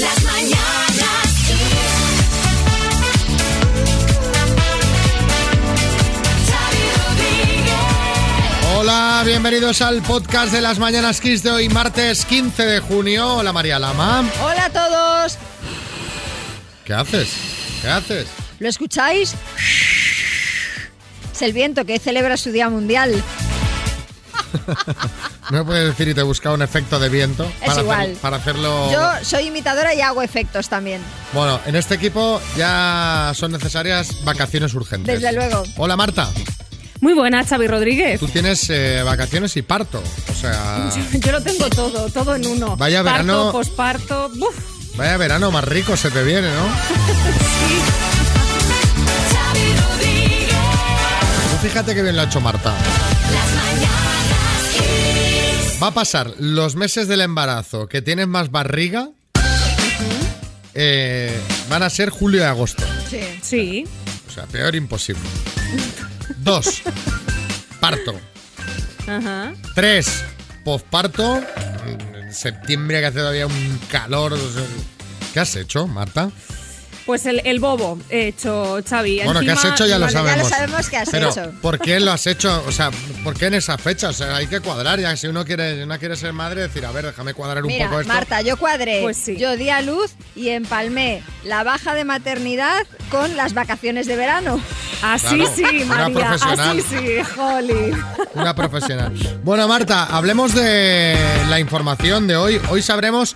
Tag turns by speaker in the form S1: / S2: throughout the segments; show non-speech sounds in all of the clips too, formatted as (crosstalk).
S1: Las mañanas Kiss.
S2: Hola, bienvenidos al podcast de las Mañanas Kiss de hoy, martes 15 de junio. Hola María Lama.
S3: Hola a todos.
S2: ¿Qué haces? ¿Qué haces?
S3: ¿Lo escucháis? Es el viento que celebra su Día Mundial.
S2: No me puedes decir y te busca un efecto de viento
S3: Es
S2: para,
S3: igual.
S2: hacer- para hacerlo.
S3: Yo soy imitadora y hago efectos también.
S2: Bueno, en este equipo ya son necesarias vacaciones urgentes.
S3: Desde luego.
S2: Hola Marta,
S4: Muy buena, Xavi Rodríguez.
S2: tú tienes eh, vacaciones y parto. O sea, (laughs)
S4: Yo lo tengo todo, todo en uno.
S2: Vaya
S4: Parto,
S2: verano.
S4: posparto.
S2: vaya verano más rico se te viene, ¿no? (laughs)
S1: Xavi Rodríguez.
S2: Tú fíjate que bien lo ha hecho Marta.
S1: Las.
S2: Va a pasar los meses del embarazo que tienes más barriga. eh, van a ser julio y agosto.
S3: Sí.
S4: Sí.
S2: O sea, peor imposible. Dos, parto.
S4: Ajá.
S2: Tres, posparto. En septiembre que hace todavía un calor. ¿Qué has hecho, Marta?
S4: Pues el, el bobo he hecho, Xavi.
S2: Bueno, ¿qué has hecho? Ya lo
S3: Bueno, ya lo
S2: sabemos.
S3: sabemos que has
S2: Pero,
S3: hecho.
S2: ¿por qué lo has hecho? O sea, ¿por qué en esa fecha? O sea, hay que cuadrar. Ya si uno quiere, una quiere ser madre, decir, a ver, déjame cuadrar un
S3: Mira,
S2: poco esto.
S3: Marta, yo cuadré,
S4: Pues sí.
S3: yo di a luz y empalmé la baja de maternidad con las vacaciones de verano.
S4: Así
S2: Claro,
S4: sí,
S2: una
S4: María.
S2: profesional.
S4: Así sí, Holly.
S2: Una profesional. Bueno, Marta, hablemos de la información de hoy. Hoy sabremos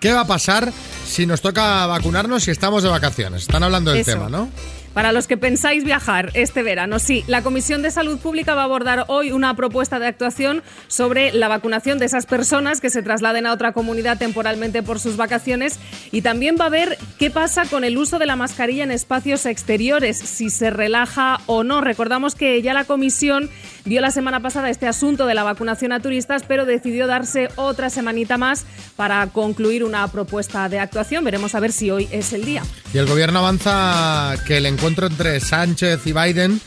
S2: qué va a pasar si nos toca vacunarnos si estamos de vacaciones. Están hablando del
S4: Eso.
S2: tema, ¿no?
S4: Para los que pensáis viajar este verano, sí, la Comisión de Salud Pública va a abordar hoy una propuesta de actuación sobre la vacunación de esas personas que se trasladen a otra comunidad temporalmente por sus vacaciones y también va a ver qué pasa con el uso de la mascarilla en espacios exteriores, si se relaja o no. Recordamos que ya la Comisión vio la semana pasada este asunto de la vacunación a turistas, pero decidió darse otra semanita más para concluir una propuesta de actuación. Veremos a ver si hoy es el día.
S2: Y el gobierno avanza que el encuentro entre Sánchez y Biden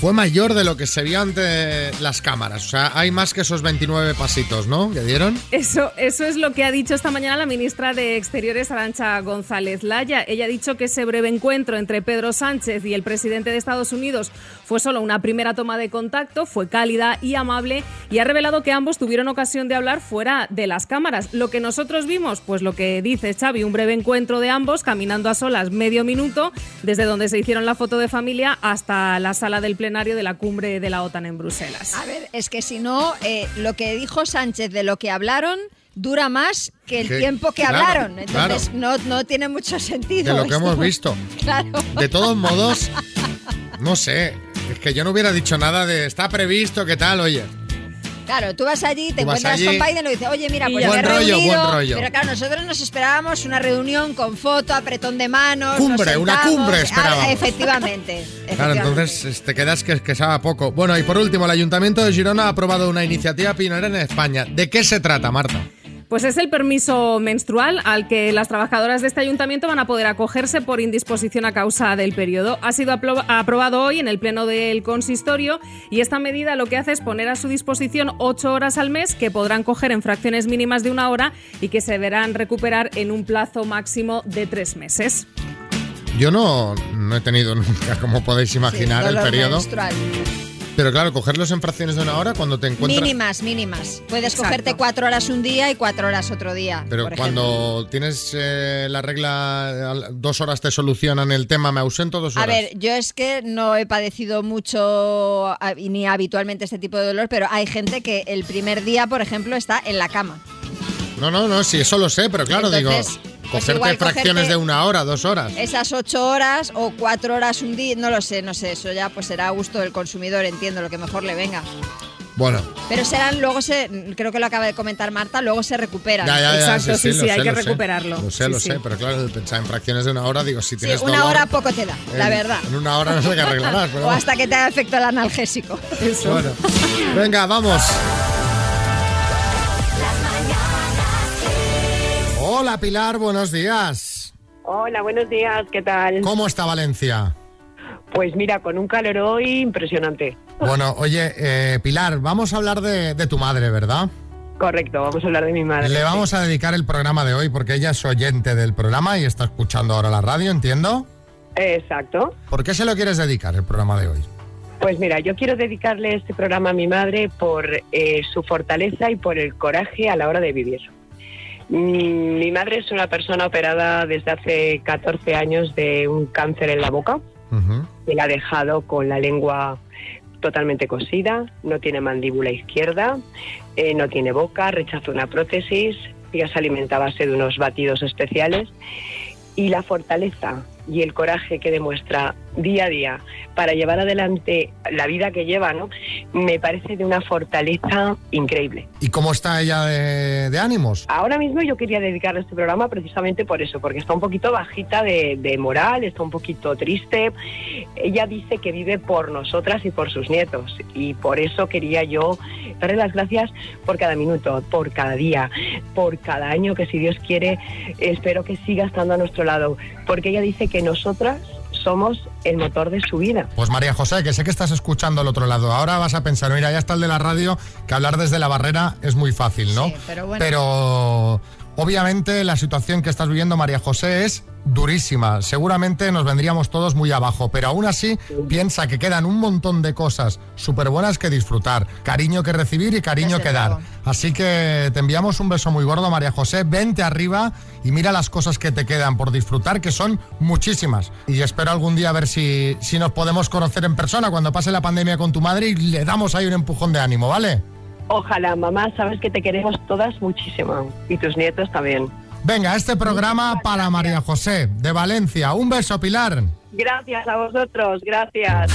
S2: fue mayor de lo que se vio ante las cámaras. O sea, hay más que esos 29 pasitos, ¿no? Que dieron.
S4: Eso, eso es lo que ha dicho esta mañana la ministra de Exteriores, Arancha González Laya. Ella ha dicho que ese breve encuentro entre Pedro Sánchez y el presidente de Estados Unidos fue solo una primera toma de contacto, fue cálida y amable y ha revelado que ambos tuvieron ocasión de hablar fuera de las cámaras. Lo que nosotros vimos, pues lo que dice Xavi, un breve encuentro de ambos caminando a solas medio minuto desde donde se hicieron la foto de familia hasta la sala del plenario de la cumbre de la OTAN en Bruselas.
S3: A ver, es que si no, eh, lo que dijo Sánchez de lo que hablaron dura más que el
S2: Que-
S3: tiempo que
S2: claro,
S3: hablaron. Entonces
S2: claro.
S3: no, no tiene mucho
S2: De
S3: sentido.
S2: lo que hemos visto. (laughs)
S3: Claro.
S2: De todos modos, no sé. Es que yo no hubiera dicho nada de está previsto, ¿qué tal? Oye,
S3: Claro, tú vas allí, te encuentras
S2: allí.
S3: con Biden y dices, oye, mira, pues
S4: ya
S3: me he
S2: Buen rollo,
S3: reunido",
S2: buen rollo.
S3: Pero claro, nosotros nos esperábamos una reunión con foto, apretón de manos. nos
S2: Cumbre, una cumbre esperábamos.
S3: Ah, efectivamente. (laughs)
S2: Claro, entonces te quedas que, que sabe poco. Bueno, y por último, el Ayuntamiento de Girona ha aprobado una iniciativa pionera en España. ¿De qué se trata, Marta?
S4: Pues es el permiso menstrual al que las trabajadoras de este ayuntamiento van a poder acogerse por indisposición a causa del periodo. Ha sido apro- aprobado hoy en el pleno del consistorio y esta medida lo que hace es poner a su disposición ocho horas al mes que podrán coger en fracciones mínimas de una hora y que se verán recuperar en un plazo máximo de tres meses.
S2: Yo no, no he tenido nunca, como podéis
S3: Sí,
S2: imaginar, el periodo.
S3: menstrual.
S2: Pero claro, cogerlos en fracciones de una hora cuando te encuentras.
S3: Mínimas, mínimas. Puedes
S4: Exacto.
S3: cogerte cuatro horas un día y cuatro horas otro día.
S2: Pero
S3: por ejemplo.
S2: cuando tienes eh, la regla, dos horas te solucionan el tema, me ausento dos
S3: A
S2: horas.
S3: ver, yo es que no he padecido mucho a- ni habitualmente este tipo de dolor, pero hay gente que el primer día, por ejemplo, está en la cama.
S2: No, no, no, sí, eso lo sé, pero claro,
S3: Entonces,
S2: digo, cogerte
S3: igual
S2: fracciones
S3: cogerte-
S2: de una hora, dos horas.
S3: Esas ocho horas o cuatro horas un día, no lo sé, no sé, eso ya pues será a gusto del consumidor, entiendo, lo que mejor le venga.
S2: Bueno,
S3: Pero serán, luego se, creo que lo acaba de comentar Marta, luego se recuperan.
S2: ya, ya, ya.
S4: Exacto, sí, sí, hay
S2: sé,
S4: que
S2: lo sé.
S4: recuperarlo.
S2: Lo sé,
S4: Sí,
S2: lo
S4: sí.
S2: sé, pero claro, pensar en fracciones de una hora, digo, si
S3: Sí,
S2: tienes
S3: una
S2: dolor,
S3: hora poco te da, la verdad.
S2: En una hora no sé qué arreglarás, (laughs) pero
S3: O hasta que te haga efecto el analgésico.
S4: Eso.
S2: bueno. Venga, vamos. Hola Pilar, buenos días.
S5: Hola, buenos días, ¿qué tal?
S2: ¿Cómo está Valencia?
S5: Pues mira, con un calor hoy impresionante.
S2: Bueno, oye, eh, Pilar, vamos a hablar de, de tu madre, ¿verdad?
S5: Correcto, vamos a hablar de mi madre.
S2: Le vamos a dedicar el programa de hoy porque ella es oyente del programa y está escuchando ahora la radio, entiendo.
S5: Exacto.
S2: ¿Por qué se lo quieres dedicar el programa de hoy?
S5: Pues mira, yo quiero dedicarle este programa a mi madre por eh, su fortaleza y por el coraje a la hora de vivir. Mm, Mi madre es una persona operada desde hace 14 años de un cáncer en la boca.
S2: Ujú.
S5: que la ha dejado con la lengua totalmente cosida, no tiene mandíbula izquierda, eh, no tiene boca, rechaza una prótesis, ya se alimenta a base de unos batidos especiales y la fortaleza y el coraje que demuestra día a día para llevar adelante la vida que lleva, ¿no? Me parece de una fortaleza increíble.
S2: ¿Y cómo está ella de, de ánimos?
S5: Ahora mismo yo quería dedicarle este programa precisamente por eso, porque está un poquito bajita de, de moral, está un poquito triste. Ella dice que vive por nosotras y por sus nietos y por eso quería yo darle las gracias por cada minuto, por cada día, por cada año que si Dios quiere espero que siga estando a nuestro lado, porque ella dice que nosotras somos el motor de su vida.
S2: Pues María José, que sé que estás escuchando al otro lado. Ahora vas a pensar, mira, ya está el de la radio, que hablar desde la barrera es muy fácil, ¿no?
S3: Sí, pero bueno.
S2: Pero, obviamente la situación que estás viviendo, María José, es durísima. Seguramente nos vendríamos todos muy abajo, pero aún así piensa que quedan un montón de cosas súper buenas que disfrutar, cariño que recibir y cariño que dar.
S3: luego.
S2: Así que te enviamos un beso muy gordo, María José. Vente arriba y mira las cosas que te quedan por disfrutar, que son muchísimas. Y espero algún día ver si, si nos podemos conocer en persona cuando pase la pandemia con tu madre y le damos ahí un empujón de ánimo, ¿vale?
S5: Ojalá, mamá, sabes que te queremos todas muchísimo y tus nietos también.
S2: Venga, este programa para María José, de Valencia. Un beso, Pilar.
S5: Gracias a vosotros, gracias.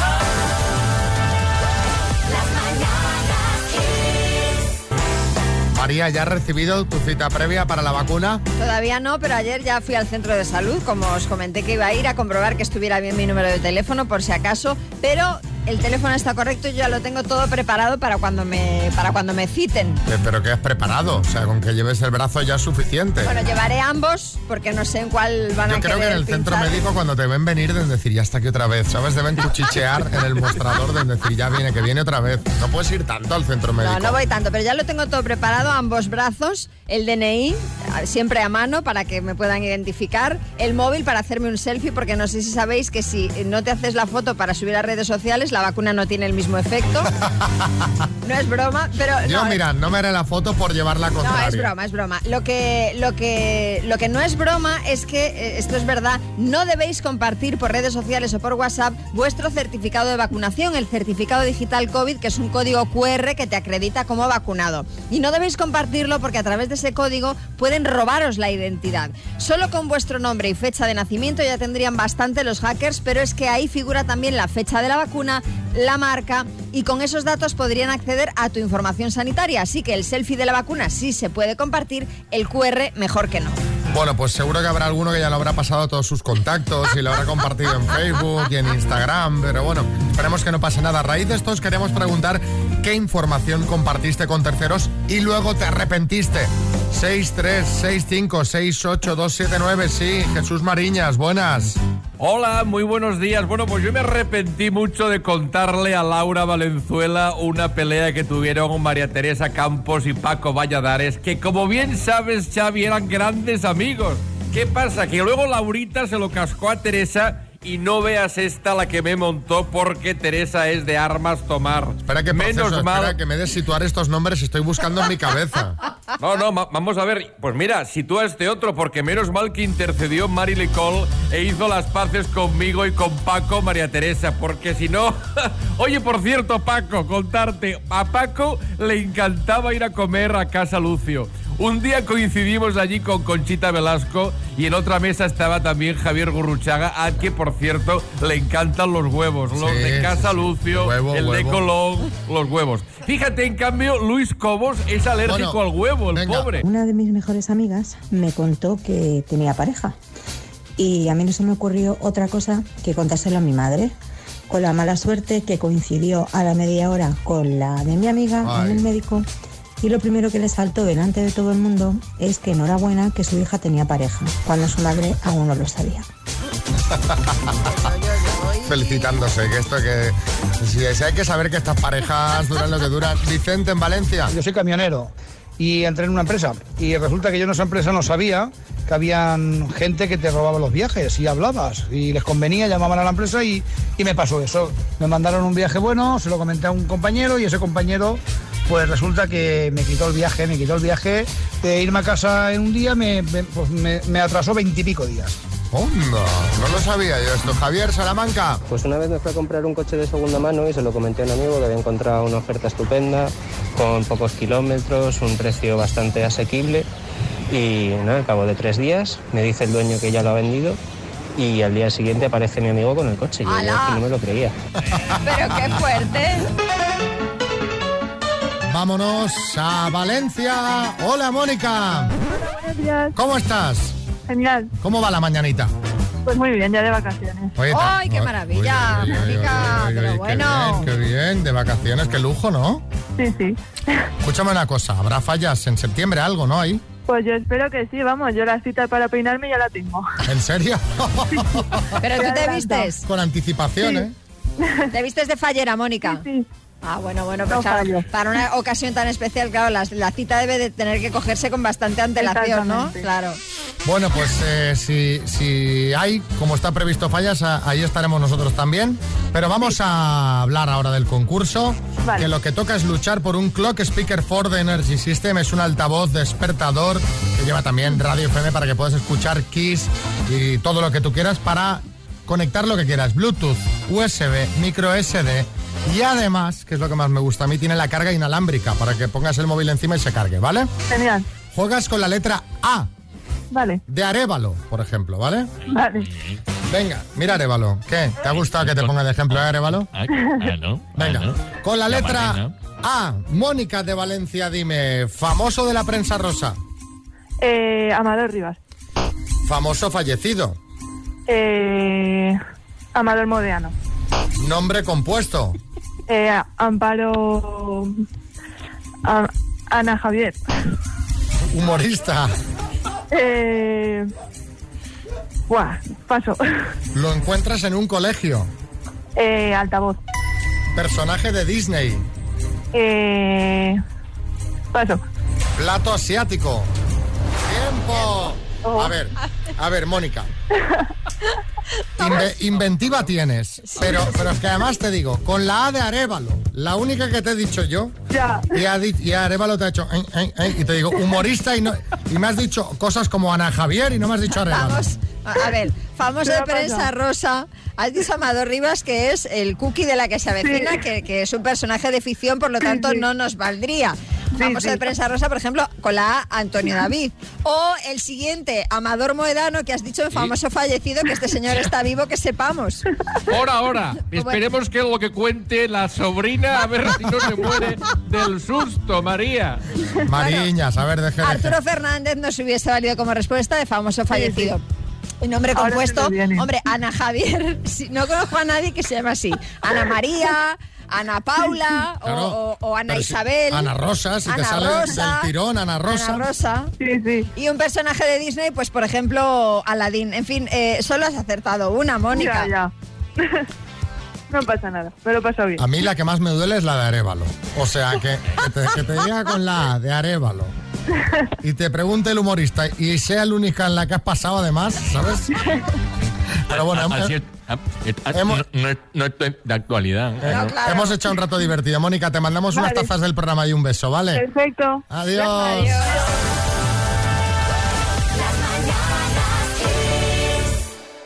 S2: María, ¿ya has recibido tu cita previa para la vacuna?
S3: Todavía no, pero ayer ya fui al centro de salud, como os comenté que iba a ir a comprobar que estuviera bien mi número de teléfono por si acaso, pero el teléfono está correcto y yo ya lo tengo todo preparado para cuando me para cuando me citen.
S2: ¿Pero qué has preparado? O sea, con que lleves el brazo ya es suficiente.
S3: Bueno, llevaré ambos porque no sé en cuál van
S2: Yo
S3: a
S2: creo que en el centro médico cuando te ven venir deben decir, ya está aquí otra vez, ¿sabes? Deben cuchichear en el mostrador, deben decir, ya viene, que viene otra vez. No puedes ir tanto al centro médico.
S3: No, no voy tanto, pero ya lo tengo todo preparado, ambos brazos, el DNI, a- siempre a mano para que me puedan identificar, el móvil para hacerme un selfie, porque no sé si sabéis que si no te haces la foto para subir a redes sociales, la vacuna no tiene el mismo efecto. (laughs) no es broma, pero...
S2: Yo,
S3: no,
S2: mira, no me haré la foto por llevarla
S3: No,
S2: contraria.
S3: es broma, es broma. Lo que, lo que, lo que no es broma es que, eh, esto es verdad, no debéis compartir por redes sociales o por WhatsApp vuestro certificado de vacunación, el certificado digital COVID, que es un código QR que te acredita como vacunado. Y no debéis compartirlo porque a través de ese código pueden robaros la identidad. Solo con vuestro nombre y fecha de nacimiento ya tendrían bastante los hackers, pero es que ahí figura también la fecha de la vacuna, la marca y con esos datos podrían acceder a tu información sanitaria. Así que el selfie de la vacuna sí se puede compartir, el QR mejor que no.
S2: Bueno, pues seguro que habrá alguno que ya lo habrá pasado a todos sus contactos y lo habrá compartido en Facebook y en Instagram, pero bueno, esperemos que no pase nada. A raíz de esto os queremos preguntar qué información compartiste con terceros y luego te arrepentiste. 636568279, sí, Jesús Mariñas, buenas.
S6: Hola, muy buenos días. Bueno, pues yo me arrepentí mucho de contarle a Laura Valenzuela una pelea que tuvieron María Teresa Campos y Paco Valladares, que como bien sabes, Xavi, eran grandes amigos. ¿Qué pasa? Que luego Laurita se lo cascó a Teresa y no veas esta la que me montó porque Teresa es de armas tomar.
S2: Espera que
S6: Menos
S2: proceso,
S6: mal.
S2: espera que me des situar estos nombres, estoy buscando en mi cabeza. (laughs)
S6: No, no, vamos a ver. Pues mira, sitúa este otro, porque menos mal que intercedió Mari Licol e hizo las paces conmigo y con Paco María Teresa, porque si no. (laughs) Oye, por cierto, Paco, contarte. A Paco le encantaba ir a comer a casa Lucio. Un día coincidimos allí con Conchita Velasco y en otra mesa estaba también Javier Gurruchaga, al que por cierto le encantan los huevos, los
S2: Sí,
S6: de Casa
S2: sí, sí.
S6: Lucio,
S2: Huevo,
S6: el de
S2: huevo.
S6: Colón, los huevos. Fíjate, en cambio, Luis Cobos es alérgico
S2: Bueno,
S6: al huevo, el
S2: venga.
S6: pobre.
S7: Una de mis mejores amigas me contó que tenía pareja y a mí no se me ocurrió otra cosa que contárselo a mi madre. Con la mala suerte que coincidió a la media hora con la de mi amiga
S2: Ay.
S7: en el médico y lo primero que le saltó delante de todo el mundo es que enhorabuena que su hija tenía pareja, cuando su madre aún no lo sabía. (laughs)
S2: Felicitándose, que esto que... Si, si hay que saber que estas parejas duran lo que duran. Vicente, en Valencia.
S8: Yo soy camionero y entré en una empresa. Y resulta que yo en esa empresa no sabía que habían gente que te robaba los viajes y hablabas. Y les convenía, llamaban a la empresa y, y me pasó eso. Me mandaron un viaje bueno, se lo comenté a un compañero y ese compañero pues resulta que me quitó el viaje, me quitó el viaje de irme a casa en un día, me, me- pues me, me atrasó veintipico días.
S2: Onda, no lo sabía yo esto. Javier Salamanca.
S9: Pues una vez me fui a comprar un coche de segunda mano y se lo comenté a un amigo que había encontrado una oferta estupenda, con pocos kilómetros, un precio bastante asequible. Y nada, al cabo de tres días me dice el dueño que ya lo ha vendido y al día siguiente aparece mi amigo con el coche. Yo no me lo creía. (laughs)
S3: Pero qué fuerte.
S2: Vámonos a Valencia. Hola, Mónica.
S10: Buenos días.
S2: ¿Cómo estás?
S10: Genial.
S2: ¿Cómo va la mañanita?
S10: Pues muy bien, ya de vacaciones.
S2: Oye,
S3: ¡Ay, qué maravilla,
S2: uy, uy, uy,
S3: Mónica!
S2: uy, uy,
S3: Pero
S2: qué
S3: bueno.
S2: bien, Qué bien, de vacaciones, qué lujo, ¿no?
S10: Sí, sí.
S2: Escúchame una cosa, habrá fallas en septiembre, algo, ¿no? Ahí.
S10: Pues yo espero que sí, vamos, yo la cita para peinarme ya la tengo.
S2: ¿En serio?
S3: Pero tú te vistes.
S2: Con anticipación, ¿eh?
S3: ¿Te vistes de fallera, Mónica?
S10: Sí,
S3: Ah, bueno, bueno,
S10: No
S3: pues claro, para una ocasión tan especial, claro, la, la cita debe de tener que cogerse con bastante antelación, ¿no? Claro.
S2: Bueno, pues eh, si, si hay, como está previsto fallas, a- ahí estaremos nosotros también. Pero vamos a hablar ahora del concurso,
S10: Vale.
S2: que lo que toca es luchar por un Clock Speaker Ford Energy System. Es un altavoz despertador que lleva también radio FM para que puedas escuchar Kiss y todo lo que tú quieras para conectar lo que quieras. Bluetooth, USB, micro SD. Y además, que es lo que más me gusta a mí, tiene la carga inalámbrica para que pongas el móvil encima y se cargue, ¿vale?
S10: Genial.
S2: Juegas con la letra A
S10: Vale,
S2: de Arevalo, por ejemplo, ¿vale?
S10: vale.
S2: Venga, mira Arevalo. ¿Qué? ¿Te ha gustado que te ponga de ejemplo de Arevalo?
S11: Ah, ah, no.
S2: Venga,
S11: Ah,
S2: con la letra. A, Mónica de Valencia, dime, famoso de la prensa rosa,
S10: Eh, Amador Rivas.
S2: famoso fallecido,
S10: Eh, Amador Modeano.
S2: nombre compuesto,
S10: Eh, Amparo... A- Ana Javier.
S2: humorista,
S10: Eh, buah, paso.
S2: lo encuentras en un colegio,
S10: Eh, altavoz.
S2: personaje de Disney,
S10: Eh, paso.
S2: plato asiático. ¡Tiempo!
S10: Oh.
S2: A ver, a ver, Mónica. (laughs) Inve- inventiva tienes, pero, pero es que además te digo, con la A de Arevalo, la única que te he dicho yo,
S10: Ya.
S2: y, y Arevalo te ha hecho, "Ay, ay, ay", y te digo, humorista, y, no, y me has dicho cosas como Ana Javier y no me has dicho Arevalo.
S3: Vamos, a ver, famoso
S10: ¿Qué
S3: de prensa rosa. Has dicho Amador Rivas que es el cookie de la que se avecina,
S10: Sí.
S3: que, que es un personaje de ficción, por lo tanto
S10: sí.
S3: no nos valdría.
S10: Sí,
S3: Famoso
S10: sí.
S3: de prensa rosa, por ejemplo, con la A, Antonio (laughs) David. O el siguiente, Amador Moedano, que has dicho el famoso fallecido, que este señor está vivo, que sepamos.
S6: Por ahora, (laughs) esperemos que lo que cuente la sobrina, a ver si no se (laughs) muere del susto, María.
S2: Mariñas, a ver, deje de-
S3: Arturo Fernández nos hubiese valido como respuesta de famoso fallecido. El nombre
S10: Ahora
S3: compuesto, hombre, Ana Javier, si- no conozco a nadie que se llame así. Ana María, Ana Paula o-
S2: Claro,
S3: o, o Ana
S2: pero si-
S3: Isabel.
S2: Ana Rosa, si te
S3: Ana
S2: sale
S3: Rosa,
S2: del tirón, Ana Rosa.
S3: Ana Rosa.
S10: Sí, sí.
S3: Y un personaje de Disney, pues por ejemplo, Aladdin. En fin, eh, solo has acertado una, Mónica.
S10: Ya, ya. (laughs) no pasa nada, he pasado bien.
S2: A mí la que más me duele es la de Arevalo. O sea, que, que te, que te diga con la A de Arevalo. Y te pregunte el humorista y sea la única en la que has pasado además, ¿sabes? Pero bueno,
S11: eh,
S2: hemos-
S11: no, no es- de actualidad.
S2: eh,
S3: No, claro.
S2: hemos echado un rato divertido. Mónica, te mandamos unas tazas del programa y un beso, ¿vale?
S10: Perfecto.
S2: Adiós.
S3: Adiós.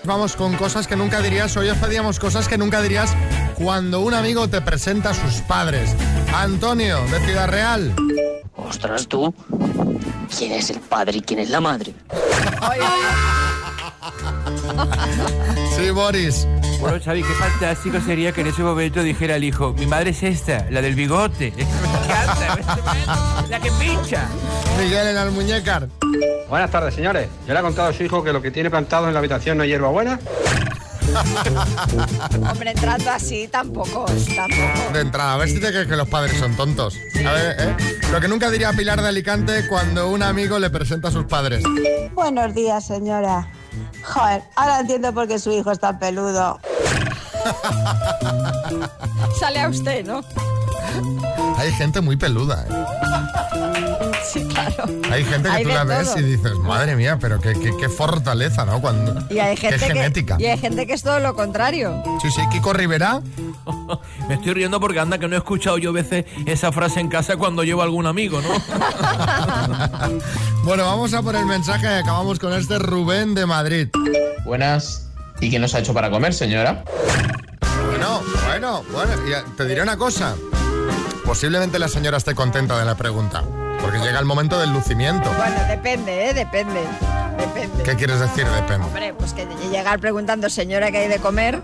S2: Vamos con cosas que nunca dirías. Hoy os pedíamos cosas que nunca dirías cuando un amigo te presenta a sus padres. Antonio, de Ciudad Real.
S12: Ostras, tú. ¿Quién es el padre y quién es la madre? (laughs)
S2: Sí, Boris.
S6: Bueno, Xavi, qué fantástico sería que en ese momento dijera el hijo, mi madre es esta, la del bigote. (laughs) Me encanta, la que pincha.
S2: Miguel en Almuñécar.
S13: Buenas tardes, señores. ¿Ya le ha contado a su hijo que lo que tiene plantado en la habitación no es hierbabuena? (laughs)
S3: Hombre, entrando así tampoco, tampoco.
S2: De entrada, a ver si te crees que los padres son tontos. A ver, ¿eh? Lo que nunca diría Pilar de Alicante cuando un amigo le presenta a sus padres.
S14: Buenos días, señora. Joder, ahora entiendo por qué su hijo es tan peludo. (laughs)
S3: Sale a usted, ¿no?
S2: Hay gente muy peluda, ¿eh?
S3: Sí, claro.
S2: Hay gente que
S3: Hay
S2: tú la ves
S3: todo.
S2: y dices, madre mía, pero qué, qué- qué fortaleza, ¿no? Cuando,
S3: Y hay gente
S2: qué
S3: que,
S2: genética.
S3: y hay gente que es todo lo contrario.
S2: Sí, sí, Kiko Rivera. (laughs)
S11: Me estoy riendo porque anda que no he escuchado yo veces esa frase en casa cuando llevo a algún amigo, ¿no? (laughs)
S2: Bueno, vamos a por el mensaje y acabamos con este Rubén de Madrid.
S15: Buenas. ¿Y qué nos ha hecho para comer, señora?
S2: Bueno, bueno, bueno, te diré una cosa. Posiblemente la señora esté contenta de la pregunta, porque llega el momento del lucimiento.
S3: Bueno, depende, ¿eh? Depende. Depende.
S2: ¿Qué quieres decir? Depende.
S3: Hombre, pues que llegar preguntando, señora, ¿qué hay de comer?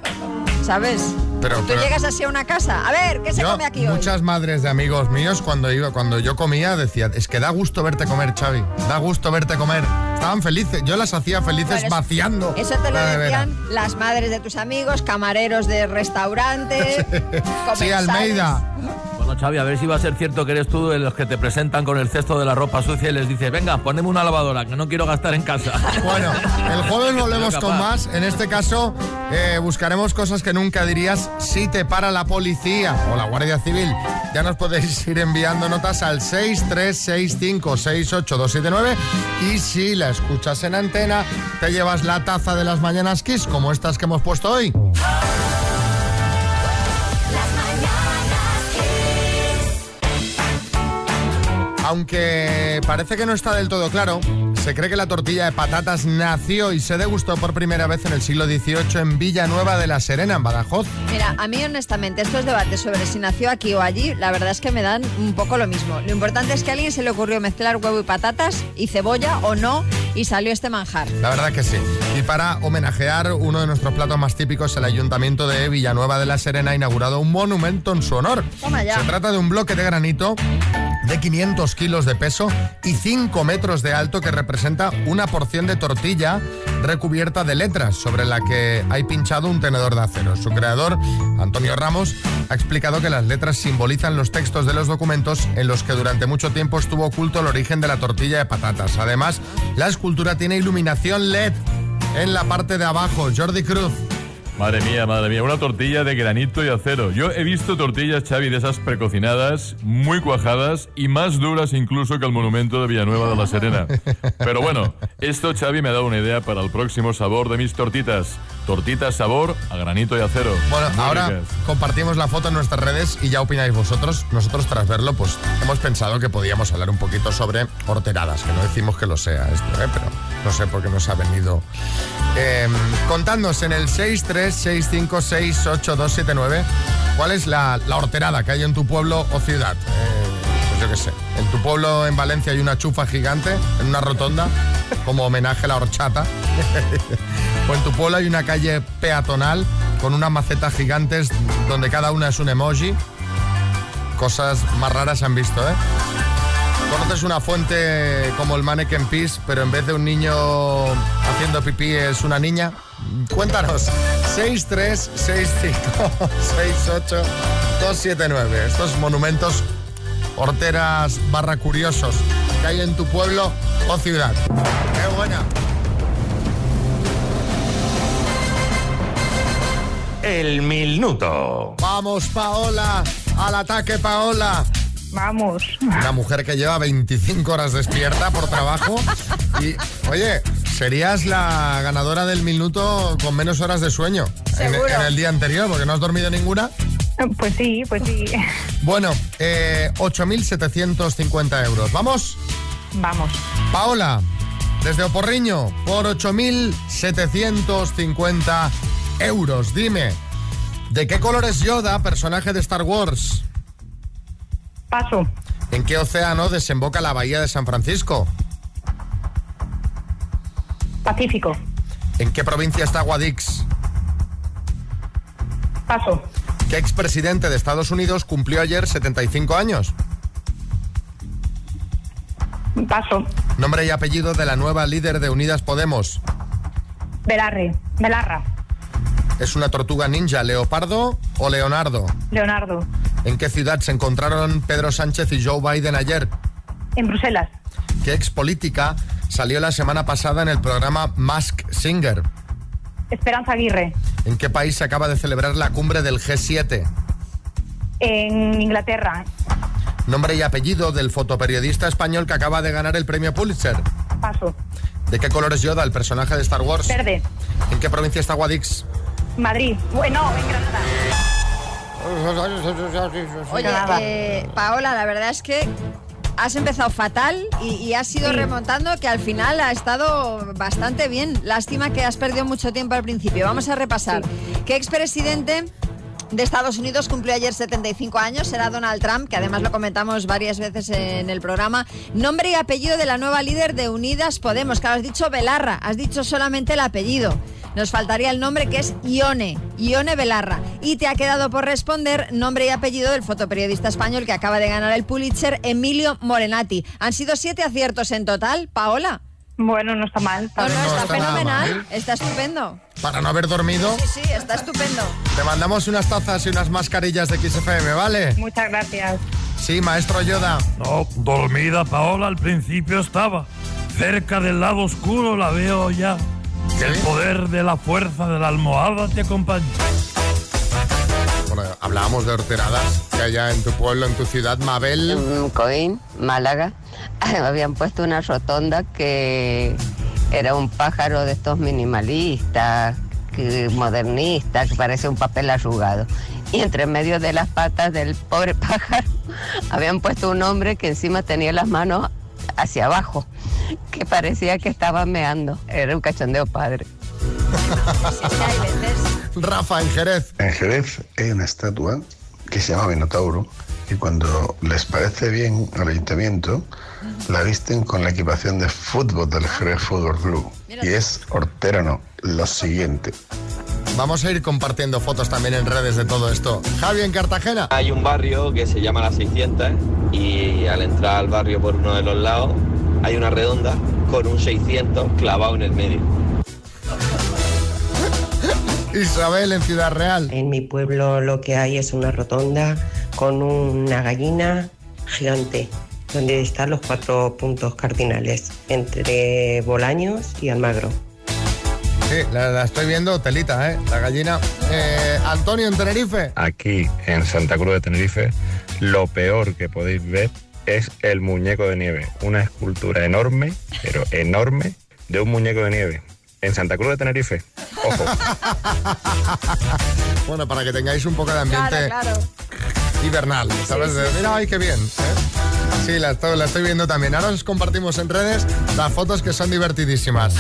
S3: ¿Sabes?
S2: Pero,
S3: Tú
S2: pero-
S3: llegas así a una casa. A ver, ¿qué se
S2: Yo,
S3: come aquí hoy?
S2: muchas madres de amigos míos cuando iba, cuando yo comía decían, es que da gusto verte comer, Xavi, da gusto verte comer. Estaban felices, yo las hacía felices
S3: Bueno,
S2: vaciando.
S3: Eso te lo
S2: la
S3: decían las madres de tus amigos, camareros de restaurantes. (laughs)
S2: Sí. Almeida.
S11: Bueno, Xavi, a ver si va a ser cierto que eres tú de los que te presentan con el cesto de la ropa sucia y les dices, venga, poneme una lavadora, que no quiero gastar en casa. (laughs)
S2: Bueno, el jueves (laughs) volvemos con más. En este caso, eh, buscaremos cosas que nunca dirías si te para la policía o la Guardia Civil. Ya nos podéis (laughs) ir enviando notas al 636568279 y si la escuchas en antena, te llevas la taza de las mañanas Kiss, como estas que hemos puesto hoy. Aunque parece que no está del todo claro, se cree que la tortilla de patatas nació y se degustó por primera vez en el siglo XVIII en Villanueva de la Serena, en Badajoz.
S3: Mira, a mí honestamente estos debates sobre si nació aquí o allí, la verdad es que me dan un poco lo mismo. Lo importante es que a alguien se le ocurrió mezclar huevo y patatas y cebolla o no y salió este manjar.
S2: La verdad que sí. Y para homenajear uno de nuestros platos más típicos, el Ayuntamiento de Villanueva de la Serena ha inaugurado un monumento en su honor.
S3: Toma ya.
S2: Se trata de un bloque de granito de 500 kilos de peso y 5 metros de alto que representa una porción de tortilla recubierta de letras sobre la que hay pinchado un tenedor de acero. Su creador, Antonio Ramos, ha explicado que las letras simbolizan los textos de los documentos en los que durante mucho tiempo estuvo oculto el origen de la tortilla de patatas. Además, la escultura tiene iluminación LED en la parte de abajo. Jordi Cruz.
S16: Madre mía, madre mía, una tortilla de granito y acero. Yo he visto tortillas, Xavi, de esas precocinadas, muy cuajadas y más duras incluso que el monumento de Villanueva de la Serena. (laughs) Pero bueno, esto, Xavi, me ha dado una idea para el próximo sabor de mis tortitas. Tortitas sabor a granito y acero.
S2: Bueno,
S16: Muy
S2: ahora
S16: ricas.
S2: compartimos la foto en nuestras redes y ya opináis vosotros. Nosotros tras verlo, pues hemos pensado que podíamos hablar un poquito sobre horteradas, que no decimos que lo sea esto, ¿eh? pero no sé por qué nos ha venido. Eh, contadnos en el 636568279 cuál es la, la horterada que hay en tu pueblo o ciudad. Eh, pues yo qué sé, tu pueblo en Valencia hay una chufa gigante en una rotonda como homenaje a la horchata. o (laughs) en tu pueblo hay una calle peatonal con unas macetas gigantes donde cada una es un emoji. Cosas más raras se han visto, ¿eh? Conoces una fuente como el Mannequin Peace, pero en vez de un niño haciendo pipí es una niña. Cuéntanos. 636568279. (laughs) Estos monumentos horteras barra curiosos que hay en tu pueblo o ciudad. ¡Qué buena!
S17: El minuto.
S2: Vamos, Paola. Al ataque, Paola.
S10: Vamos.
S2: Una mujer que lleva 25 horas despierta por trabajo. (laughs) Y, oye, serías la ganadora del minuto con menos horas de sueño en, el día anterior, porque no has dormido ninguna. (laughs)
S10: Pues sí, pues sí.
S2: Bueno, eh, 8.750 euros. ¿Vamos?
S10: Vamos.
S2: Paola, desde Oporriño, por 8.750 euros. Dime, ¿de qué color es Yoda, personaje de Star Wars?
S10: Paso.
S2: ¿En qué océano desemboca la bahía de San Francisco?
S10: Pacífico.
S2: ¿En qué provincia está Guadix?
S10: Paso.
S2: ¿Qué expresidente de Estados Unidos cumplió ayer 75 años?
S10: Paso.
S2: Nombre y apellido de la nueva líder de Unidas Podemos.
S10: Velarre. Velarra.
S2: ¿Es una tortuga ninja, leopardo o leonardo?
S10: Leonardo.
S2: ¿En qué ciudad se encontraron Pedro Sánchez y Joe Biden ayer?
S10: En Bruselas.
S2: ¿Qué expolítica salió la semana pasada en el programa Mask Singer?
S10: Esperanza Aguirre.
S2: ¿En qué país se acaba de celebrar la cumbre del G7?
S10: En Inglaterra.
S2: Nombre y apellido del fotoperiodista español que acaba de ganar el premio Pulitzer.
S18: Paso.
S2: ¿De qué color es Yoda, el personaje de Star Wars?
S18: Verde.
S2: ¿En qué provincia está Guadix?
S18: Madrid. Bueno, en Granada.
S3: Oye, eh, Paola, la verdad es que has empezado fatal y, y has ido
S18: Sí.
S3: remontando que al final ha estado bastante bien. Lástima que has perdido mucho tiempo al principio. Vamos a repasar. ¿Qué expresidente de Estados Unidos cumplió ayer 75 años? Será Donald Trump, que además lo comentamos varias veces en el programa. Nombre y apellido de la nueva líder de Unidas Podemos. Claro, has dicho Belarra, has dicho solamente el apellido. Nos faltaría el nombre que es Ione, Ione Belarra. Y te ha quedado por responder nombre y apellido del fotoperiodista español que acaba de ganar el Pulitzer, Emilio Morenati. Han sido siete aciertos en total, Paola.
S18: Bueno, no está mal.
S3: No, no, está,
S2: está
S3: fenomenal,
S2: mal.
S3: está estupendo.
S2: Para no haber dormido,
S3: Sí, sí, está estupendo.
S2: te mandamos unas tazas y unas mascarillas de XFM, ¿vale?
S18: Muchas gracias.
S2: Sí, maestro Yoda.
S19: No, dormida Paola al principio estaba. Cerca del lado oscuro la veo ya. Que el poder de la fuerza de la almohada te acompañe.
S2: Bueno, hablábamos de horteradas que allá en tu pueblo, en tu ciudad, Mabel.
S20: En Coín, Málaga, (laughs) habían puesto una rotonda que era un pájaro de estos minimalistas, que- modernistas, que parece un papel arrugado. Y entre medio de las patas del pobre (laughs) pájaro habían puesto un hombre que encima tenía las manos hacia abajo, que parecía que estaba meando. Era un cachondeo padre.
S2: Rafa, en Jerez.
S21: En Jerez hay una estatua que se llama Minotauro y cuando les parece bien al ayuntamiento la visten con la equipación de fútbol del Jerez Fútbol Club. Y es hortera no, lo siguiente.
S2: Vamos a ir compartiendo fotos también en redes de todo esto. Javi, en Cartagena.
S22: Hay un barrio que se llama Las 600 y al entrar al barrio por uno de los lados hay una redonda con un 600 clavado en el medio.
S2: Isabel, en Ciudad Real.
S23: En mi pueblo lo que hay es una rotonda con una gallina gigante, donde están los cuatro puntos cardinales, entre Bolaños y Almagro.
S2: Sí, la, la estoy viendo, telita, ¿eh? La gallina. Eh, Antonio, en Tenerife.
S24: Aquí en Santa Cruz de Tenerife, lo peor que podéis ver es el muñeco de nieve. Una escultura enorme, pero enorme, de un muñeco de nieve. En Santa Cruz de Tenerife. Ojo. (laughs)
S2: Bueno, para que tengáis un poco de ambiente hibernal, ¿sabes?
S23: Sí,
S2: Mira, ay, qué bien. ¿eh? Sí, la estoy viendo también. Ahora os compartimos en redes las fotos que son divertidísimas.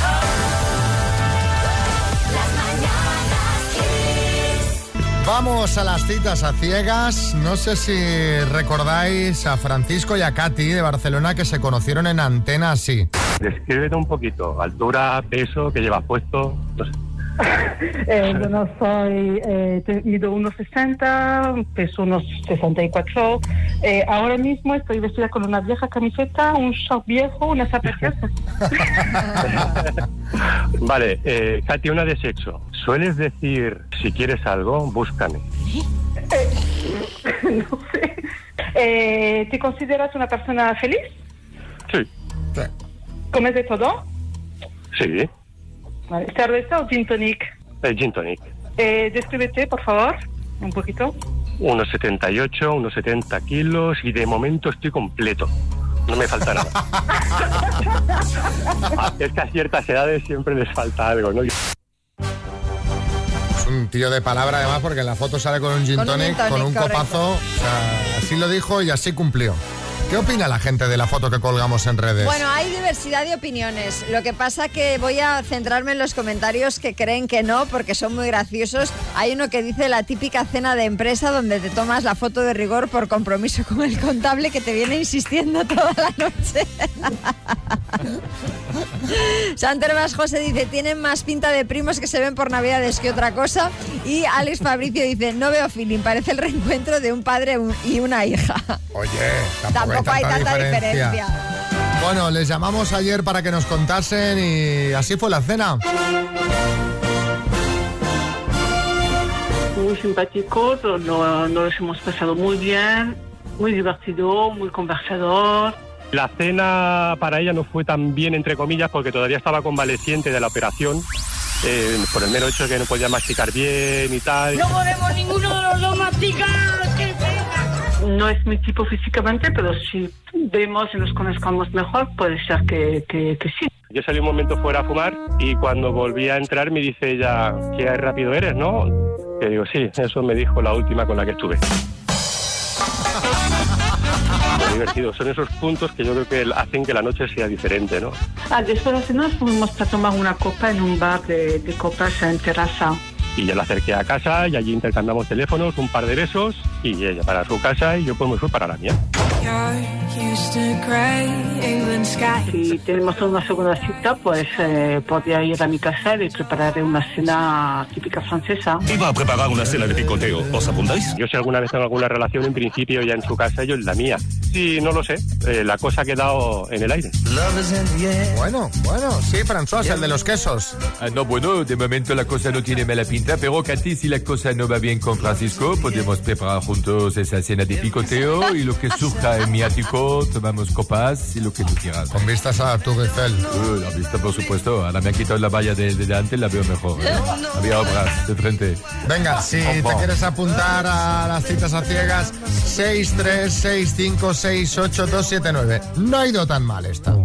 S2: Vamos a las citas a ciegas. No sé si recordáis a Francisco y a Katy de Barcelona que se conocieron en Antena así.
S13: Descríbete un poquito, altura, peso, que llevas puesto, no sé. (laughs)
S10: Eh, bueno, soy, eh, mido unos 60, peso unos 64. Eh, ahora mismo estoy vestida con una vieja camiseta, un short viejo, unas (laughs) zapatillas. (laughs)
S13: Vale, eh, Katy, una de sexo. ¿Sueles decir, si quieres algo, búscame? (laughs)
S10: no sé. Eh, ¿Te consideras una persona feliz?
S13: Sí.
S10: ¿Comes de todo?
S13: Sí,
S10: Vale. ¿Cerveza o gin tonic?
S13: el gin tonic.
S10: Eh, descríbete, por favor, un poquito.
S13: Unos 78, unos 70 kilos y de momento estoy completo. No me falta nada. Es (laughs) que a ciertas edades siempre les falta algo, ¿no?
S2: Un tío de palabra además porque en la foto sale con un gin
S3: Con un
S2: tonic, con un copazo. O sea, así lo dijo y así cumplió. ¿Qué opina la gente de la foto que colgamos en redes?
S3: Bueno, hay diversidad de opiniones. Lo que pasa que voy a centrarme en los comentarios que creen que no, porque son muy graciosos. Hay uno que dice la típica cena de empresa donde te tomas la foto de rigor por compromiso con el contable que te viene insistiendo toda la noche. (laughs) Santermas José dice, tienen más pinta de primos que se ven por navidades que otra cosa. Y Alex Fabricio dice, no veo feeling, parece el reencuentro de un padre y una hija.
S2: Oye, tampoco,
S3: Tampoco hay tanta diferencia.
S2: Bueno, les llamamos ayer para que nos contasen y así fue la cena.
S10: Muy simpáticos, no- nos hemos pasado muy bien, muy divertido, muy conversador.
S13: La cena para ella no fue tan bien, entre comillas, porque todavía estaba convaleciente de la operación, eh, por el mero hecho de que no podía masticar bien y tal.
S1: podemos ninguno de los dos masticar.
S10: No es mi tipo físicamente, pero si vemos y nos conozcamos mejor, puede ser que, que, que sí.
S13: Yo salí un momento fuera a fumar y cuando volví a entrar me dice ella, qué rápido eres, ¿no? Que digo, sí, eso me dijo la última con la que estuve. (laughs) Divertido. Son esos puntos que yo creo que hacen que la noche sea diferente, ¿no?
S10: Ah, después de cenar fuimos a tomar una copa en un bar de, de copas en terraza.
S13: Y ya la acerqué a casa y allí intercambiamos teléfonos, un par de besos y ella para su casa y yo pues me fui para la mía.
S10: Si tenemos una segunda cita, pues eh, podría ir a mi casa y prepararé una cena típica francesa.
S17: Iba a preparar una cena de picoteo. ¿Os apuntáis?
S13: Yo si alguna vez tengo alguna relación, en principio ya en su casa yo en la mía. Sí, no lo sé. Eh, la cosa ha quedado en el aire.
S2: Bueno, bueno, sí, François, el de los quesos.
S6: Ah, no, bueno, de momento la cosa no tiene mala pinta, pero Katy, si la cosa no va bien con Francisco, podemos preparar juntos esa cena de picoteo y lo que surja en mi ático, tomamos copas y lo que tú quieras.
S2: Con vistas a tu Eiffel.
S6: Uh, la vista, por supuesto. Ahora me han quitado la valla de, de delante, la veo mejor. ¿eh? Había obras de frente.
S2: Venga, si te quieres apuntar a las citas a ciegas, 636568279. No ha ido tan mal esta.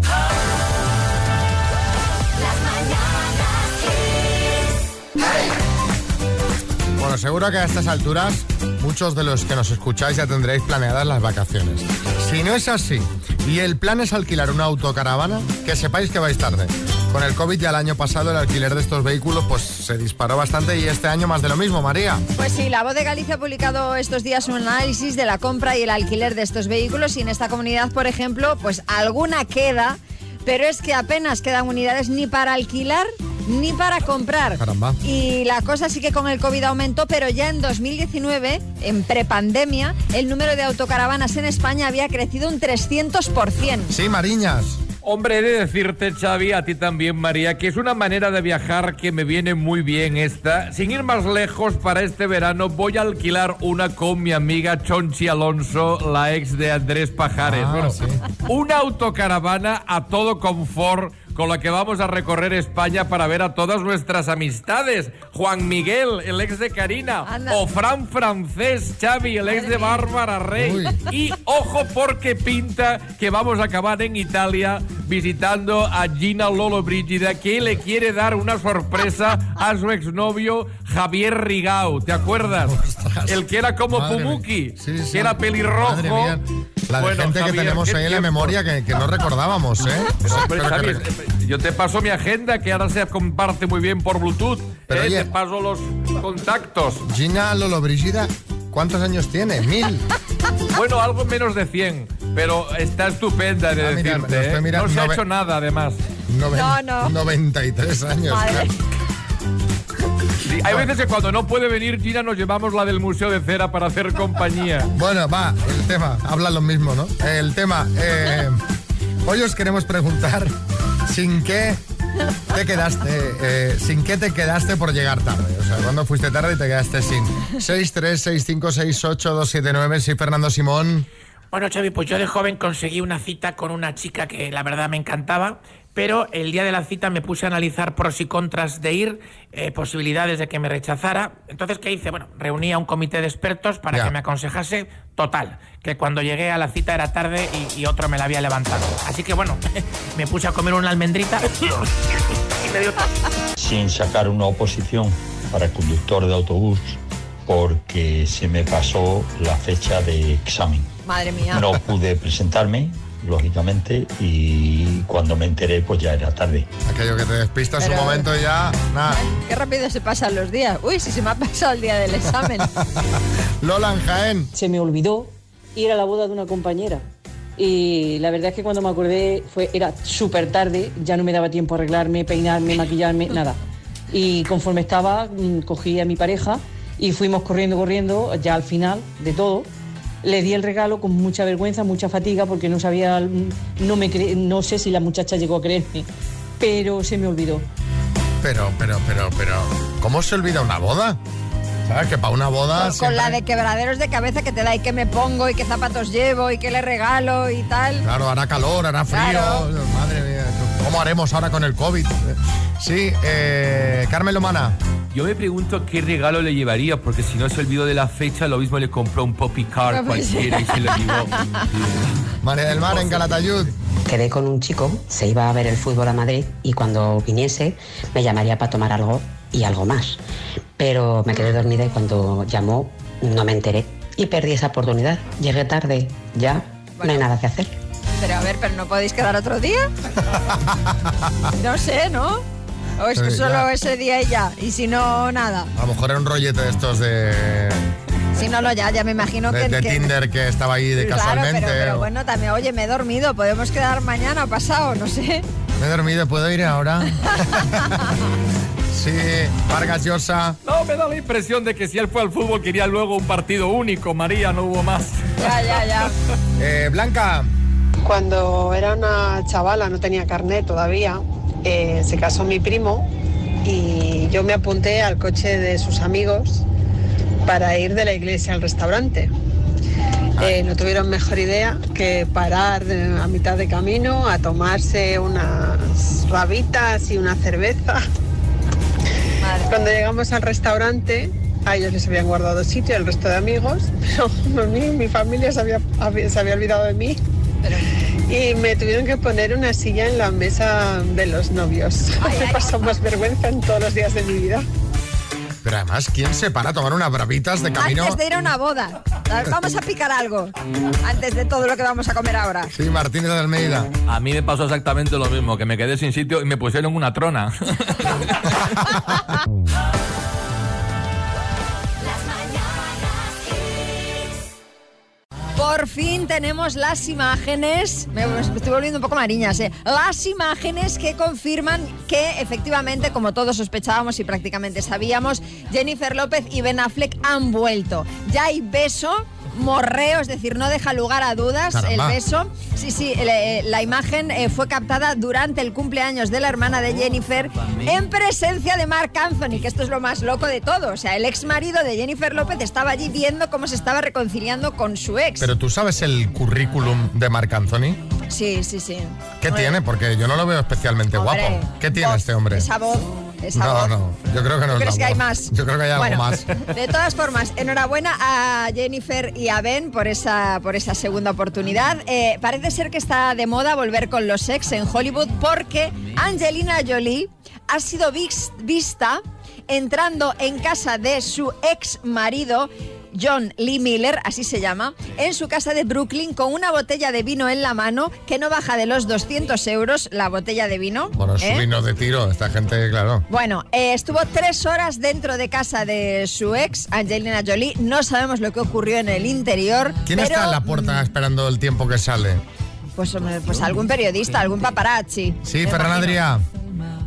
S2: Bueno, seguro que a estas alturas muchos de los que nos escucháis ya tendréis planeadas las vacaciones. Si no es así y el plan es alquilar una autocaravana, que sepáis que vais tarde. Con el COVID ya el año pasado el alquiler de estos vehículos pues se disparó bastante y este año más de lo mismo, María.
S3: Pues sí, la voz de Galicia ha publicado estos días un análisis de la compra y el alquiler de estos vehículos y en esta comunidad, por ejemplo, pues alguna queda, pero es que apenas quedan unidades ni para alquilar ni para comprar.
S2: Caramba.
S3: Y la cosa sí que con el COVID aumentó, pero ya en 2019, en prepandemia, el número de autocaravanas en España había crecido un 300%.
S2: Sí, Mariñas.
S6: Hombre, he de decirte, Xavi, a ti también, María, que es una manera de viajar que me viene muy bien esta. Sin ir más lejos, para este verano voy a alquilar una con mi amiga Chonchi Alonso, la ex de Andrés Pajares.
S2: Ah,
S6: Bueno,
S2: sí.
S6: una autocaravana a todo confort con la que vamos a recorrer España para ver a todas nuestras amistades. Juan Miguel, el ex de Karina,
S3: Anda.
S6: o Fran Francés, Xavi, el ex de Bárbara Rey.
S2: Uy.
S6: Y ojo porque pinta que vamos a acabar en Italia visitando a Gina Lolo Brígida, que le quiere dar una sorpresa a su exnovio Javier Rigau. ¿Te acuerdas?
S2: Ostras.
S6: El que era como
S2: Madre.
S6: Pumuki,
S2: Sí, sí.
S6: que era pelirrojo.
S2: La de
S6: Bueno,
S2: gente que tenemos ahí en la memoria que, que no recordábamos, ¿eh?
S6: Hombre,
S2: que rec-
S6: eh, yo te paso mi agenda, que ahora se comparte muy bien por Bluetooth.
S2: Pero
S6: Eh,
S2: oye-
S6: te paso los contactos.
S2: Gina Lolo Brigida, ¿cuántos años tiene? Mil.
S6: Bueno, algo menos de 100, pero está estupenda de
S2: Ah,
S6: decirte. ¿eh? no se ha hecho nada, además.
S2: Noven-
S3: No, no.
S2: 93 años.
S3: Madre.
S6: Sí, hay veces que cuando no puede venir Gina nos llevamos la del Museo de Cera para hacer compañía.
S2: Bueno, va, el tema, habla lo mismo, ¿no? El tema, eh, hoy os queremos preguntar sin qué te quedaste, eh, sin qué te quedaste por llegar tarde. O sea, cuando fuiste tarde y te quedaste sin 636568279, sí, Fernando Simón.
S25: Bueno, Xavi, pues yo de joven conseguí una cita con una chica que la verdad me encantaba, pero el día de la cita me puse a analizar pros y contras de ir, eh, posibilidades de que me rechazara. Entonces, ¿qué hice? Bueno, reuní a un comité de expertos para
S2: Ya.
S25: que me aconsejase. Total, que cuando llegué a la cita era tarde y, y otro me la había levantado. Así que bueno, (laughs) me puse a comer una almendrita (laughs) y me dio
S26: sin sacar una oposición para conductor de autobús porque se me pasó la fecha de examen.
S3: Madre mía.
S26: No pude presentarme, lógicamente, y cuando me enteré pues ya era tarde.
S2: Aquello que te despistas
S3: Pero-
S2: un momento y ya, nada.
S3: Qué rápido se pasan los días. Uy, si se me ha pasado el día del examen. (laughs)
S2: Lola en Jaén.
S27: Se me olvidó ir a la boda de una compañera. Y la verdad es que cuando me acordé fue, era súper tarde, ya no me daba tiempo a arreglarme, peinarme, maquillarme, (laughs) nada. Y conforme estaba, mm, cogí a mi pareja y fuimos corriendo, corriendo, ya al final de todo. Le di el regalo con mucha vergüenza, mucha fatiga, porque no sabía, no, me cre- no sé si la muchacha llegó a creerme, pero se me olvidó.
S2: Pero, pero, pero, pero, ¿cómo se olvida una boda? ¿Sabes? Que para una boda...
S3: Con, con la de quebraderos de cabeza que te da y qué me pongo y qué zapatos llevo y qué le regalo y tal.
S2: Claro, hará calor, hará frío.
S3: Claro.
S2: Madre mía, ¿cómo haremos ahora con el COVID? Sí, eh, Carmen Lomana.
S11: Yo me pregunto qué regalo le llevaría, porque si no se olvidó de la fecha, lo mismo le compró un Poppy Car
S3: Ah, pues sí.
S11: cualquiera y se lo llevó. (laughs)
S2: María del Mar en Calatayud.
S28: Quedé con un chico, se iba a ver el fútbol a Madrid y cuando viniese me llamaría para tomar algo y algo más. Pero me quedé dormida y cuando llamó no me enteré y perdí esa oportunidad. Llegué tarde, ya no hay nada que hacer.
S3: Pero a ver, pero no podéis quedar otro día. (laughs) No sé, ¿no? O es que
S2: Sí,
S3: solo
S2: ya.
S3: ese día y ya. Y si no, nada.
S2: A lo mejor era un rollete de estos de,
S3: Si no, lo ya, ya me imagino
S2: de,
S3: que.
S2: de
S3: que-
S2: Tinder que estaba ahí de
S3: Claro,
S2: casualmente.
S3: pero, pero
S2: o-
S3: bueno, también, oye, me he dormido. Podemos quedar mañana o pasado, no sé.
S2: Me he dormido, ¿puedo ir ahora? (laughs) sí, Vargas Llosa.
S6: No, me da la impresión de que si él fue al fútbol quería luego un partido único. María, no hubo más.
S3: Ya, ya, ya. (laughs)
S2: Eh, Blanca.
S29: Cuando era una chavala, no tenía carnet todavía, eh, se casó mi primo y yo me apunté al coche de sus amigos para ir de la iglesia al restaurante. Eh, no tuvieron mejor idea que parar eh, a mitad de camino a tomarse unas rabitas y una cerveza. Cuando llegamos al restaurante, a ellos les habían guardado sitio, el resto de amigos, pero a mí, mi familia se había, había- se había olvidado de mí. Y me tuvieron que poner una silla en la mesa de los novios. (laughs) Me pasó más vergüenza en todos los días de mi vida.
S2: Pero además, ¿quién se para a tomar unas bravitas de camino?
S3: Antes de ir a una boda. Vamos a picar algo. Antes de todo lo que vamos a comer ahora.
S2: Sí, Martínez de Almeida.
S11: A mí me pasó exactamente lo mismo, que me quedé sin sitio y me pusieron una trona. (laughs)
S3: Por fin tenemos las imágenes, me estoy volviendo un poco mariñas, ¿eh? las imágenes que confirman que efectivamente, como todos sospechábamos y prácticamente sabíamos, Jennifer López y Ben Affleck han vuelto. Ya hay beso, morreo, es decir, no deja lugar a dudas
S1: Caramba.
S3: el beso. Sí, sí, eh, la imagen eh, fue captada durante el cumpleaños de la hermana de Jennifer en presencia de Mark Anthony, que esto es lo más loco de todo. O sea, el ex marido de Jennifer López estaba allí viendo cómo se estaba reconciliando con su ex.
S2: Pero tú sabes el currículum de Marc Anthony.
S3: Sí, sí, sí.
S2: ¿Qué tiene? Porque yo no lo veo especialmente
S3: Hombre,
S2: guapo. ¿Qué tiene este hombre?
S3: Esa voz,
S2: no, no, yo creo que no
S3: ¿Tú
S2: es
S3: crees que hay más?
S2: Yo creo que hay algo
S3: Bueno,
S2: más.
S3: De todas formas, enhorabuena a Jennifer y a Ben por esa, por esa segunda oportunidad. Eh, parece ser que está de moda volver con los ex en Hollywood porque Angelina Jolie ha sido vis- vista entrando en casa de su ex marido. John Lee Miller, así se llama, en su casa de Brooklyn con una botella de vino en la mano que no baja de los 200 euros la botella de vino.
S2: Bueno, es
S3: ¿eh?
S2: su vino de tiro, esta gente, claro.
S3: Bueno, eh, estuvo tres horas dentro de casa de su ex, Angelina Jolie. No sabemos lo que ocurrió en el interior.
S2: ¿Quién
S3: pero,
S2: está en la puerta esperando el tiempo que sale?
S3: Pues, pues algún periodista, algún paparazzi.
S2: Sí, Ferran. Adrià.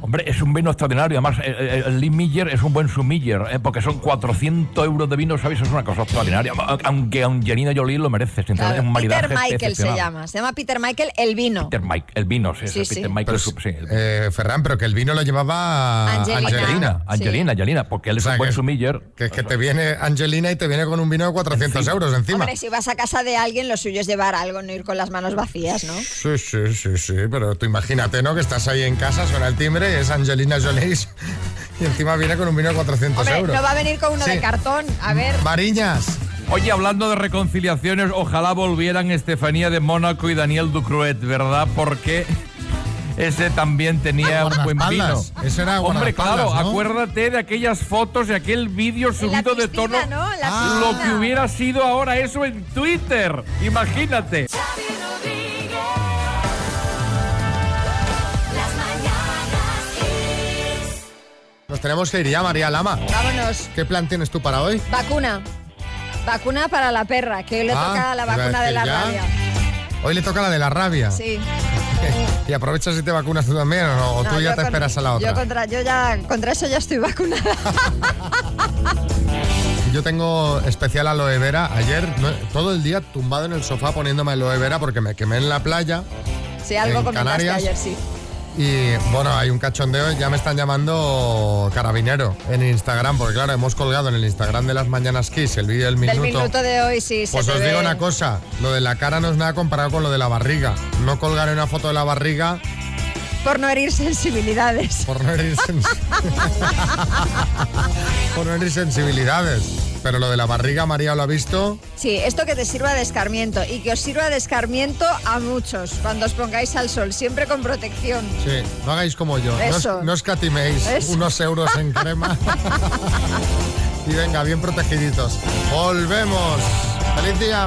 S11: Hombre, es un vino extraordinario. Además, eh, el Lee Miller es un buen sumiller, eh, porque son 400 euros de vino, ¿sabéis? Es una cosa extraordinaria. Aunque Angelina Jolie lo merece, sinceramente.
S3: Claro,
S11: Es un maridaje
S3: Peter Michael se llama. Se llama Peter Michael el vino.
S11: Peter Mike, el vino, sí,
S3: Sí,
S11: sí,
S3: sí.
S11: Peter Michael.
S2: Pero
S11: es su- sí, el-
S2: Eh, Ferran, pero que el vino lo llevaba
S3: Angelina.
S11: Angelina,
S3: Sí.
S11: Angelina, Angelina, porque él es
S2: O sea,
S11: un buen
S2: que-
S11: sumiller.
S2: Que es que te viene Angelina y te viene con un vino de 400 euros encima.
S3: Hombre, si vas a casa de alguien, lo suyo es llevar algo, no ir con las manos vacías, ¿no?
S2: Sí, sí, sí, sí, pero tú imagínate, ¿no? Que estás ahí en casa, suena el timbre es Angelina Jolie (laughs) y encima viene con un vino de 400
S3: Hombre,
S2: euros.
S3: no va a venir con uno
S2: Sí.
S3: de cartón. A ver.
S2: Mariñas.
S6: Oye, hablando de reconciliaciones, ojalá volvieran Estefanía de Mónaco y Daniel Ducruet, ¿verdad? Porque ese también tenía un buen vino.
S2: Ese era
S6: Hombre, claro,
S2: ¿no?
S6: acuérdate de aquellas fotos y aquel vídeo subido de tono.
S3: ¿no?
S6: Ah, Lo que hubiera sido ahora eso en Twitter. Imagínate.
S2: Nos tenemos que ir ya, María Lama.
S3: Vámonos.
S2: ¿Qué plan tienes tú para hoy?
S3: Vacuna. Vacuna para la perra, que hoy le
S2: Ah,
S3: toca la vacuna de la
S2: ya.
S3: rabia.
S2: Hoy le toca la de la rabia.
S3: Sí. (laughs)
S2: ¿Y aprovechas y te vacunas tú también o no? ¿O
S3: No,
S2: tú ya te
S3: con-
S2: esperas a la otra?
S3: Yo contra, yo ya contra eso ya estoy vacunada. (laughs)
S2: Yo tengo especial aloe vera. Ayer no- todo el día tumbado en el sofá poniéndome aloe vera porque me quemé en la playa.
S3: Sí, algo
S2: En Canarias.
S3: ayer, sí.
S2: Y bueno, hay un cachondeo, ya me están llamando carabinero en Instagram, porque claro, hemos colgado en el Instagram de las Mañanas Kiss el vídeo del minuto.
S3: Del minuto de hoy, sí.
S2: Pues os digo una cosa, lo de la cara no es nada comparado con lo de la barriga. No colgaré una foto de la barriga
S3: Por no herir sensibilidades.
S2: Por no herir, sens- (laughs) por no herir sensibilidades. Pero lo de la barriga, María lo ha visto.
S3: Sí, esto que te sirva de escarmiento y que os sirva de escarmiento a muchos cuando os pongáis al sol, siempre con protección.
S2: Sí, no hagáis como yo. No, no escatiméis
S3: Eso.
S2: unos euros en (laughs) crema. y venga, bien protegiditos. Volvemos. ¡Feliz día!